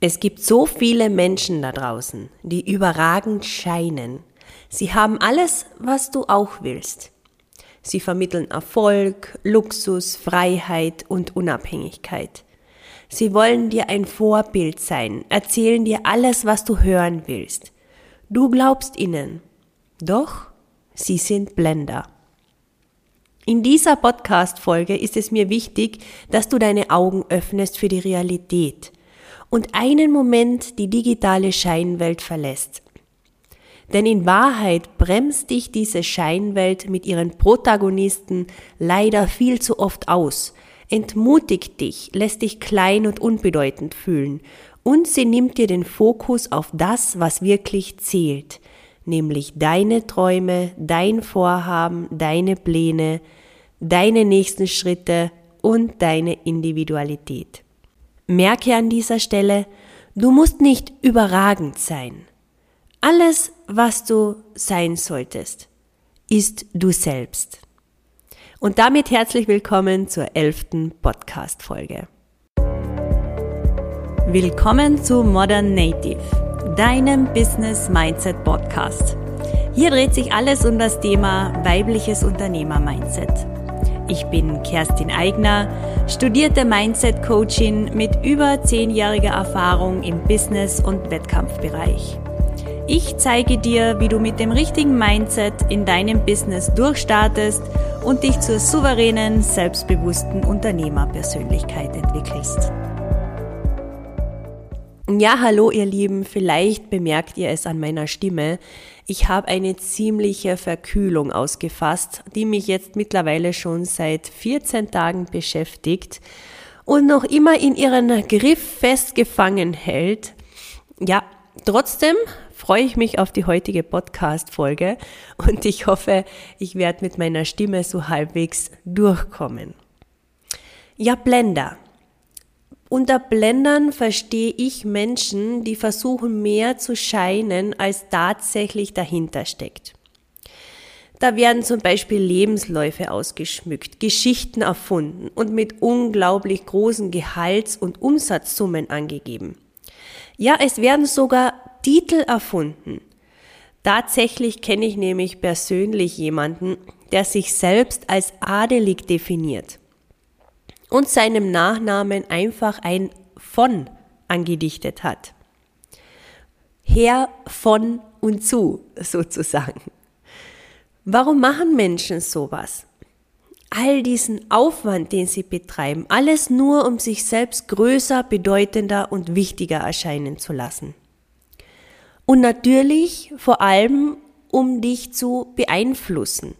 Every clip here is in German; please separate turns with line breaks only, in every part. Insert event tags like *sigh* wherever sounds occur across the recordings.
Es gibt so viele Menschen da draußen, die überragend scheinen. Sie haben alles, was du auch willst. Sie vermitteln Erfolg, Luxus, Freiheit und Unabhängigkeit. Sie wollen dir ein Vorbild sein, erzählen dir alles, was du hören willst. Du glaubst ihnen. Doch sie sind Blender. In dieser Podcast-Folge ist es mir wichtig, dass du deine Augen öffnest für die Realität und einen Moment die digitale Scheinwelt verlässt. Denn in Wahrheit bremst dich diese Scheinwelt mit ihren Protagonisten leider viel zu oft aus, entmutigt dich, lässt dich klein und unbedeutend fühlen und sie nimmt dir den Fokus auf das, was wirklich zählt, nämlich deine Träume, dein Vorhaben, deine Pläne, deine nächsten Schritte und deine Individualität. Merke an dieser Stelle, du musst nicht überragend sein. Alles, was du sein solltest, ist du selbst. Und damit herzlich willkommen zur elften Podcast-Folge. Willkommen zu Modern Native, deinem Business Mindset Podcast. Hier dreht sich alles um das Thema weibliches Unternehmer-Mindset. Ich bin Kerstin Eigner, studierte Mindset-Coachin mit über zehnjähriger Erfahrung im Business- und Wettkampfbereich. Ich zeige dir, wie du mit dem richtigen Mindset in deinem Business durchstartest und dich zur souveränen, selbstbewussten Unternehmerpersönlichkeit entwickelst. Ja, hallo ihr Lieben, vielleicht bemerkt ihr es an meiner Stimme. Ich habe eine ziemliche Verkühlung ausgefasst, die mich jetzt mittlerweile schon seit 14 Tagen beschäftigt und noch immer in ihren Griff festgefangen hält. Ja, trotzdem freue ich mich auf die heutige Podcast-Folge und ich hoffe, ich werde mit meiner Stimme so halbwegs durchkommen. Ja, Blender. Unter Blendern verstehe ich Menschen, die versuchen mehr zu scheinen, als tatsächlich dahinter steckt. Da werden zum Beispiel Lebensläufe ausgeschmückt, Geschichten erfunden und mit unglaublich großen Gehalts- und Umsatzsummen angegeben. Ja, es werden sogar Titel erfunden. Tatsächlich kenne ich nämlich persönlich jemanden, der sich selbst als adelig definiert und seinem Nachnamen einfach ein von angedichtet hat. Herr von und zu sozusagen. Warum machen Menschen sowas? All diesen Aufwand, den sie betreiben, alles nur, um sich selbst größer, bedeutender und wichtiger erscheinen zu lassen. Und natürlich vor allem, um dich zu beeinflussen.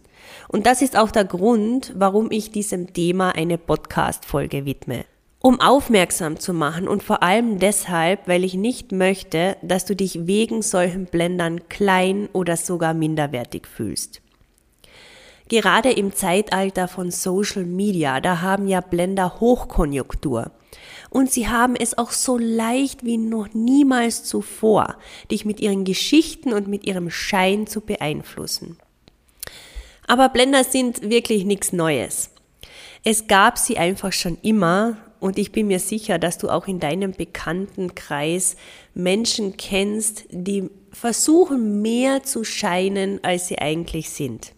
Und das ist auch der Grund, warum ich diesem Thema eine Podcast-Folge widme. Um aufmerksam zu machen und vor allem deshalb, weil ich nicht möchte, dass du dich wegen solchen Blendern klein oder sogar minderwertig fühlst. Gerade im Zeitalter von Social Media, da haben ja Blender Hochkonjunktur. Und sie haben es auch so leicht wie noch niemals zuvor, dich mit ihren Geschichten und mit ihrem Schein zu beeinflussen. Aber Blender sind wirklich nichts Neues. Es gab sie einfach schon immer und ich bin mir sicher, dass du auch in deinem Bekanntenkreis Menschen kennst, die versuchen mehr zu scheinen, als sie eigentlich sind.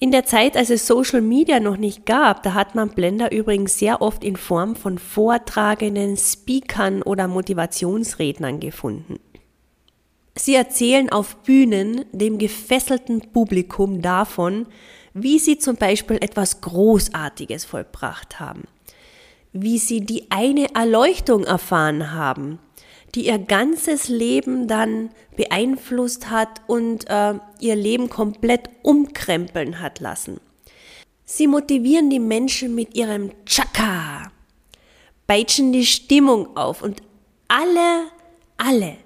In der Zeit, als es Social Media noch nicht gab, da hat man Blender übrigens sehr oft in Form von Vortragenden, Speakern oder Motivationsrednern gefunden. Sie erzählen auf Bühnen dem gefesselten Publikum davon, wie sie zum Beispiel etwas Großartiges vollbracht haben, wie sie die eine Erleuchtung erfahren haben, die ihr ganzes Leben dann beeinflusst hat und äh, ihr Leben komplett umkrempeln hat lassen. Sie motivieren die Menschen mit ihrem Chaka, peitschen die Stimmung auf und alle, alle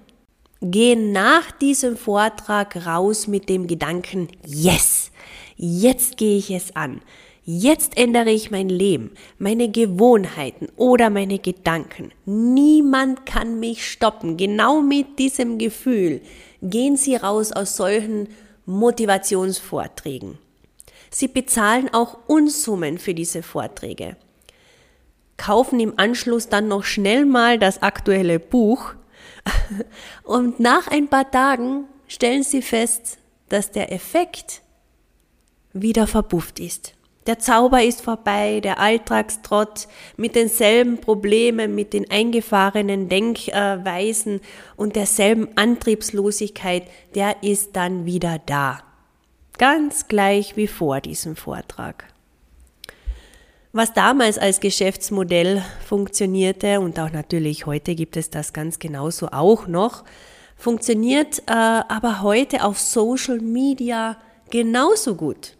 gehen nach diesem Vortrag raus mit dem Gedanken, yes, jetzt gehe ich es an. Jetzt ändere ich mein Leben, meine Gewohnheiten oder meine Gedanken. Niemand kann mich stoppen. Genau mit diesem Gefühl gehen Sie raus aus solchen Motivationsvorträgen. Sie bezahlen auch Unsummen für diese Vorträge. kaufen im Anschluss dann noch schnell mal das aktuelle Buch *laughs* und nach ein paar Tagen stellen sie fest, dass der Effekt wieder verbufft ist. Der Zauber ist vorbei, der Alltagstrott mit denselben Problemen, mit den eingefahrenen Denkweisen und derselben Antriebslosigkeit, der ist dann wieder da. Ganz gleich wie vor diesem Vortrag. Was damals als Geschäftsmodell funktionierte und auch natürlich heute gibt es das ganz genauso auch noch, funktioniert äh, aber heute auf Social Media genauso gut.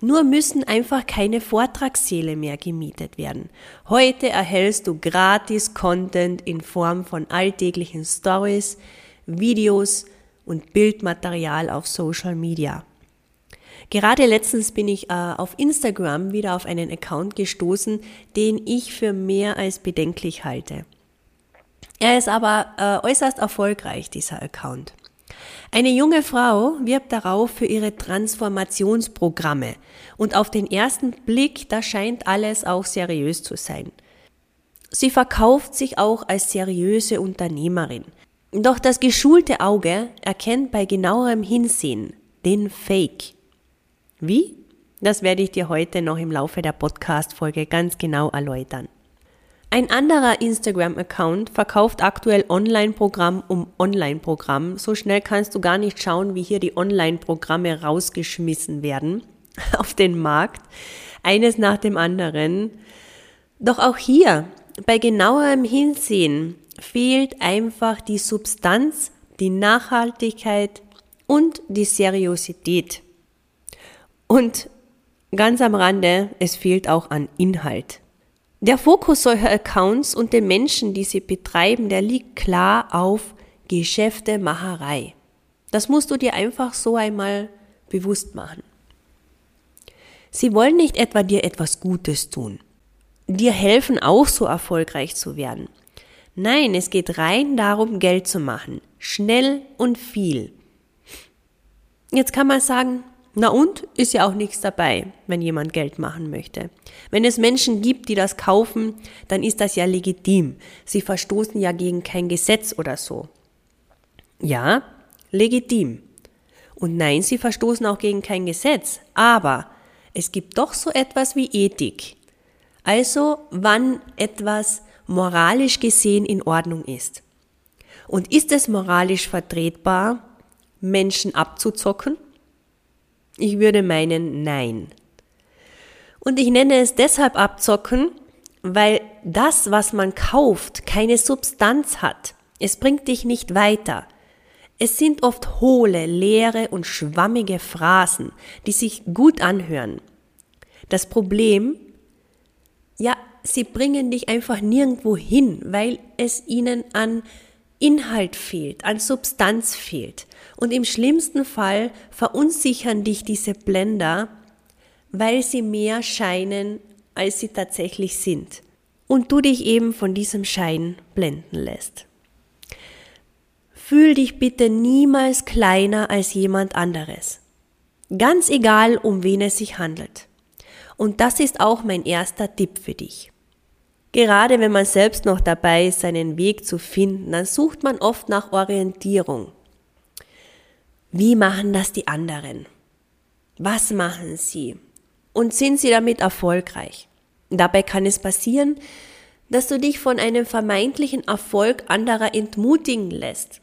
Nur müssen einfach keine Vortragssäle mehr gemietet werden. Heute erhältst du gratis Content in Form von alltäglichen Stories, Videos und Bildmaterial auf Social Media. Gerade letztens bin ich äh, auf Instagram wieder auf einen Account gestoßen, den ich für mehr als bedenklich halte. Er ist aber äh, äußerst erfolgreich, dieser Account. Eine junge Frau wirbt darauf für ihre Transformationsprogramme und auf den ersten Blick, da scheint alles auch seriös zu sein. Sie verkauft sich auch als seriöse Unternehmerin. Doch das geschulte Auge erkennt bei genauerem Hinsehen den Fake. Wie? Das werde ich dir heute noch im Laufe der Podcast-Folge ganz genau erläutern. Ein anderer Instagram-Account verkauft aktuell Online-Programm um Online-Programm. So schnell kannst du gar nicht schauen, wie hier die Online-Programme rausgeschmissen werden *laughs* auf den Markt. Eines nach dem anderen. Doch auch hier, bei genauerem Hinsehen, fehlt einfach die Substanz, die Nachhaltigkeit und die Seriosität. Und ganz am Rande, es fehlt auch an Inhalt. Der Fokus solcher Accounts und den Menschen, die sie betreiben, der liegt klar auf Geschäftemacherei. Das musst du dir einfach so einmal bewusst machen. Sie wollen nicht etwa dir etwas Gutes tun, dir helfen auch so erfolgreich zu werden. Nein, es geht rein darum, Geld zu machen, schnell und viel. Jetzt kann man sagen, na und? Ist ja auch nichts dabei, wenn jemand Geld machen möchte. Wenn es Menschen gibt, die das kaufen, dann ist das ja legitim. Sie verstoßen ja gegen kein Gesetz oder so. Ja, legitim. Und nein, sie verstoßen auch gegen kein Gesetz. Aber es gibt doch so etwas wie Ethik. Also, wann etwas moralisch gesehen in Ordnung ist. Und ist es moralisch vertretbar, Menschen abzuzocken? Ich würde meinen, nein. Und ich nenne es deshalb abzocken, weil das, was man kauft, keine Substanz hat. Es bringt dich nicht weiter. Es sind oft hohle, leere und schwammige Phrasen, die sich gut anhören. Das Problem, ja, sie bringen dich einfach nirgendwo hin, weil es ihnen an Inhalt fehlt, an Substanz fehlt. Und im schlimmsten Fall verunsichern dich diese Blender, weil sie mehr scheinen, als sie tatsächlich sind. Und du dich eben von diesem Schein blenden lässt. Fühl dich bitte niemals kleiner als jemand anderes. Ganz egal, um wen es sich handelt. Und das ist auch mein erster Tipp für dich. Gerade wenn man selbst noch dabei ist, seinen Weg zu finden, dann sucht man oft nach Orientierung. Wie machen das die anderen? Was machen sie? Und sind sie damit erfolgreich? Dabei kann es passieren, dass du dich von einem vermeintlichen Erfolg anderer entmutigen lässt.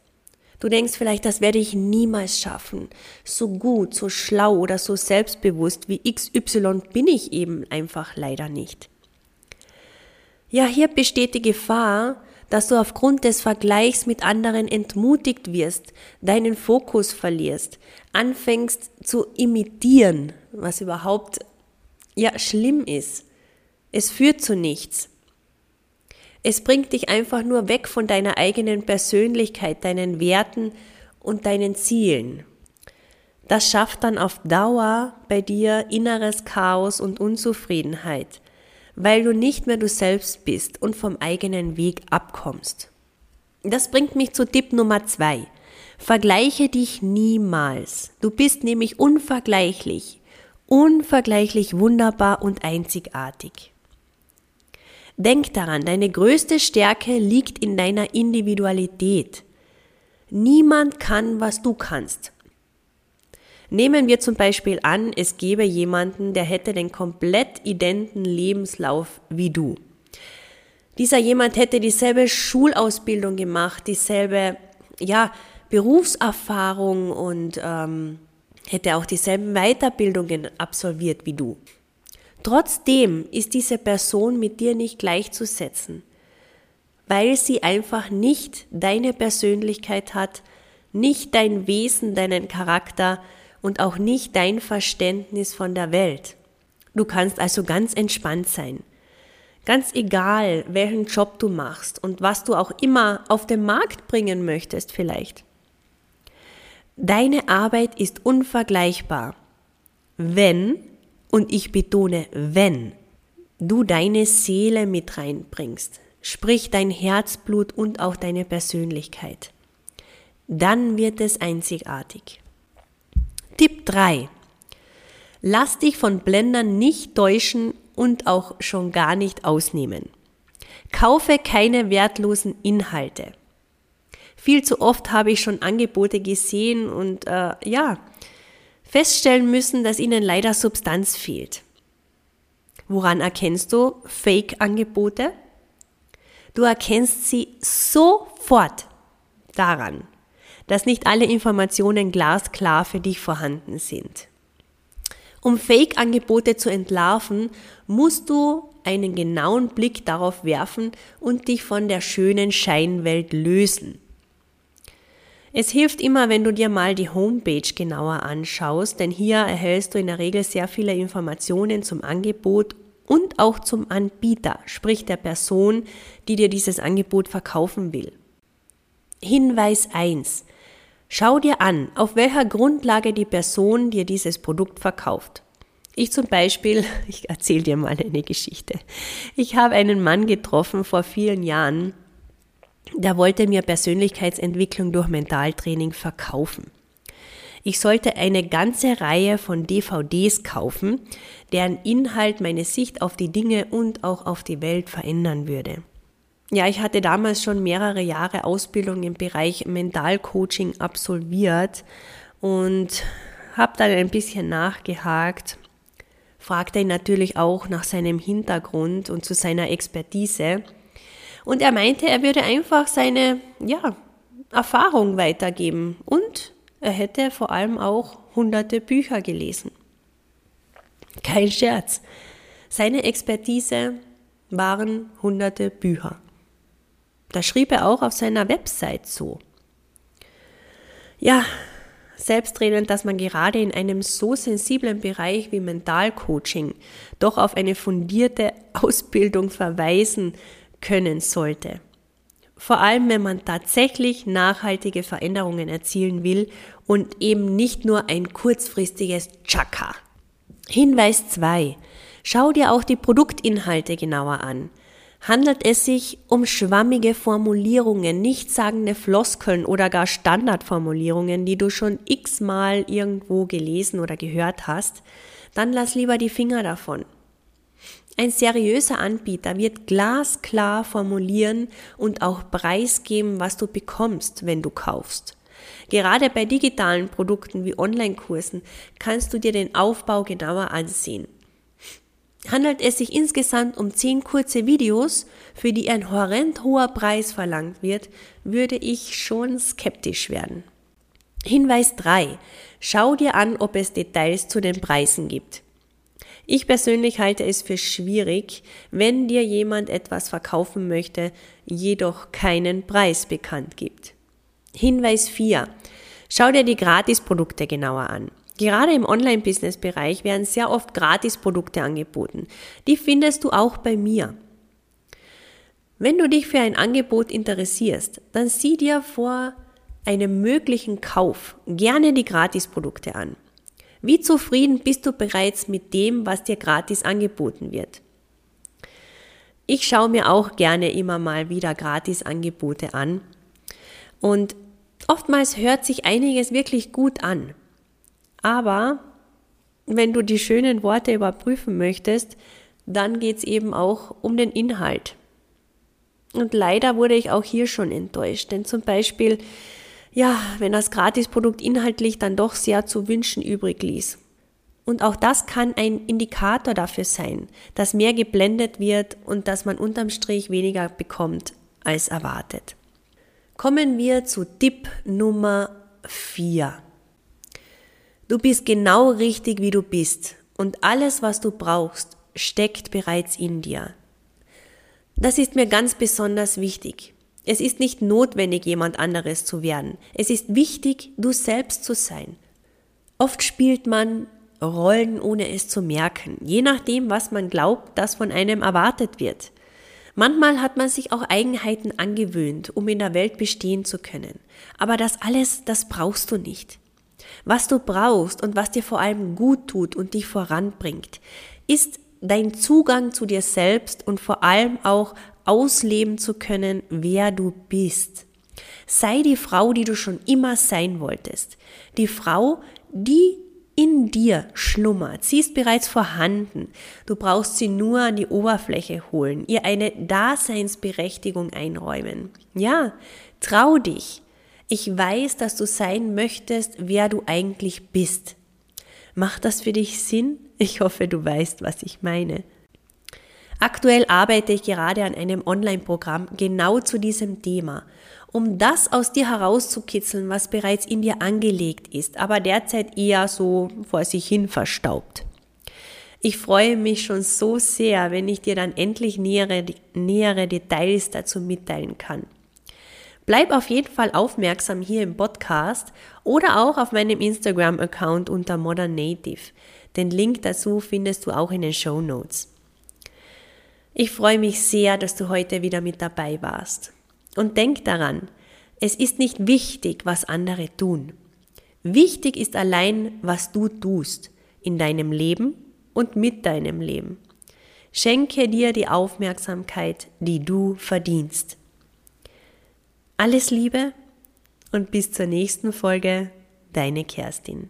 Du denkst vielleicht, das werde ich niemals schaffen. So gut, so schlau oder so selbstbewusst wie XY bin ich eben einfach leider nicht. Ja, hier besteht die Gefahr, dass du aufgrund des Vergleichs mit anderen entmutigt wirst, deinen Fokus verlierst, anfängst zu imitieren, was überhaupt ja schlimm ist. Es führt zu nichts. Es bringt dich einfach nur weg von deiner eigenen Persönlichkeit, deinen Werten und deinen Zielen. Das schafft dann auf Dauer bei dir inneres Chaos und Unzufriedenheit weil du nicht mehr du selbst bist und vom eigenen Weg abkommst. Das bringt mich zu Tipp Nummer zwei. Vergleiche dich niemals. Du bist nämlich unvergleichlich, unvergleichlich wunderbar und einzigartig. Denk daran, deine größte Stärke liegt in deiner Individualität. Niemand kann, was du kannst. Nehmen wir zum Beispiel an, es gäbe jemanden, der hätte den komplett identen Lebenslauf wie du. Dieser jemand hätte dieselbe Schulausbildung gemacht, dieselbe ja, Berufserfahrung und ähm, hätte auch dieselben Weiterbildungen absolviert wie du. Trotzdem ist diese Person mit dir nicht gleichzusetzen, weil sie einfach nicht deine Persönlichkeit hat, nicht dein Wesen, deinen Charakter und auch nicht dein Verständnis von der Welt. Du kannst also ganz entspannt sein. Ganz egal, welchen Job du machst und was du auch immer auf den Markt bringen möchtest vielleicht. Deine Arbeit ist unvergleichbar, wenn und ich betone, wenn du deine Seele mit reinbringst, sprich dein Herzblut und auch deine Persönlichkeit, dann wird es einzigartig. Tipp 3. Lass dich von Blendern nicht täuschen und auch schon gar nicht ausnehmen. Kaufe keine wertlosen Inhalte. Viel zu oft habe ich schon Angebote gesehen und äh, ja, feststellen müssen, dass ihnen leider Substanz fehlt. Woran erkennst du Fake-Angebote? Du erkennst sie sofort daran, dass nicht alle Informationen glasklar für dich vorhanden sind. Um Fake-Angebote zu entlarven, musst du einen genauen Blick darauf werfen und dich von der schönen Scheinwelt lösen. Es hilft immer, wenn du dir mal die Homepage genauer anschaust, denn hier erhältst du in der Regel sehr viele Informationen zum Angebot und auch zum Anbieter, sprich der Person, die dir dieses Angebot verkaufen will. Hinweis 1. Schau dir an, auf welcher Grundlage die Person dir dieses Produkt verkauft. Ich zum Beispiel, *laughs* ich erzähle dir mal eine Geschichte. Ich habe einen Mann getroffen vor vielen Jahren, der wollte mir Persönlichkeitsentwicklung durch Mentaltraining verkaufen. Ich sollte eine ganze Reihe von DVDs kaufen, deren Inhalt meine Sicht auf die Dinge und auch auf die Welt verändern würde. Ja, ich hatte damals schon mehrere Jahre Ausbildung im Bereich Mentalcoaching absolviert und habe dann ein bisschen nachgehakt, fragte ihn natürlich auch nach seinem Hintergrund und zu seiner Expertise und er meinte, er würde einfach seine, ja, Erfahrung weitergeben und er hätte vor allem auch hunderte Bücher gelesen. Kein Scherz. Seine Expertise waren hunderte Bücher. Das schrieb er auch auf seiner Website so. Ja, selbstredend, dass man gerade in einem so sensiblen Bereich wie Mentalcoaching doch auf eine fundierte Ausbildung verweisen können sollte. Vor allem, wenn man tatsächlich nachhaltige Veränderungen erzielen will und eben nicht nur ein kurzfristiges Chaka. Hinweis 2. Schau dir auch die Produktinhalte genauer an. Handelt es sich um schwammige Formulierungen, nichtssagende Floskeln oder gar Standardformulierungen, die du schon x-mal irgendwo gelesen oder gehört hast, dann lass lieber die Finger davon. Ein seriöser Anbieter wird glasklar formulieren und auch preisgeben, was du bekommst, wenn du kaufst. Gerade bei digitalen Produkten wie Online-Kursen kannst du dir den Aufbau genauer ansehen. Handelt es sich insgesamt um zehn kurze Videos, für die ein horrend hoher Preis verlangt wird, würde ich schon skeptisch werden. Hinweis 3. Schau dir an, ob es Details zu den Preisen gibt. Ich persönlich halte es für schwierig, wenn dir jemand etwas verkaufen möchte, jedoch keinen Preis bekannt gibt. Hinweis 4. Schau dir die Gratisprodukte genauer an. Gerade im Online-Business-Bereich werden sehr oft Gratisprodukte angeboten. Die findest du auch bei mir. Wenn du dich für ein Angebot interessierst, dann sieh dir vor einem möglichen Kauf gerne die Gratisprodukte an. Wie zufrieden bist du bereits mit dem, was dir gratis angeboten wird? Ich schaue mir auch gerne immer mal wieder Gratis-Angebote an und oftmals hört sich einiges wirklich gut an. Aber wenn du die schönen Worte überprüfen möchtest, dann geht es eben auch um den Inhalt. Und leider wurde ich auch hier schon enttäuscht, denn zum Beispiel, ja, wenn das Gratisprodukt inhaltlich dann doch sehr zu wünschen übrig ließ. Und auch das kann ein Indikator dafür sein, dass mehr geblendet wird und dass man unterm Strich weniger bekommt als erwartet. Kommen wir zu Tipp Nummer 4. Du bist genau richtig, wie du bist und alles, was du brauchst, steckt bereits in dir. Das ist mir ganz besonders wichtig. Es ist nicht notwendig, jemand anderes zu werden. Es ist wichtig, du selbst zu sein. Oft spielt man Rollen, ohne es zu merken, je nachdem, was man glaubt, dass von einem erwartet wird. Manchmal hat man sich auch Eigenheiten angewöhnt, um in der Welt bestehen zu können. Aber das alles, das brauchst du nicht. Was du brauchst und was dir vor allem gut tut und dich voranbringt, ist dein Zugang zu dir selbst und vor allem auch ausleben zu können, wer du bist. Sei die Frau, die du schon immer sein wolltest. Die Frau, die in dir schlummert. Sie ist bereits vorhanden. Du brauchst sie nur an die Oberfläche holen, ihr eine Daseinsberechtigung einräumen. Ja, trau dich. Ich weiß, dass du sein möchtest, wer du eigentlich bist. Macht das für dich Sinn? Ich hoffe, du weißt, was ich meine. Aktuell arbeite ich gerade an einem Online-Programm genau zu diesem Thema um das aus dir herauszukitzeln, was bereits in dir angelegt ist, aber derzeit eher so vor sich hin verstaubt. Ich freue mich schon so sehr, wenn ich dir dann endlich nähere, nähere Details dazu mitteilen kann. Bleib auf jeden Fall aufmerksam hier im Podcast oder auch auf meinem Instagram-Account unter Modern Native. Den Link dazu findest du auch in den Show Notes. Ich freue mich sehr, dass du heute wieder mit dabei warst. Und denk daran, es ist nicht wichtig, was andere tun. Wichtig ist allein, was du tust in deinem Leben und mit deinem Leben. Schenke dir die Aufmerksamkeit, die du verdienst. Alles Liebe und bis zur nächsten Folge, deine Kerstin.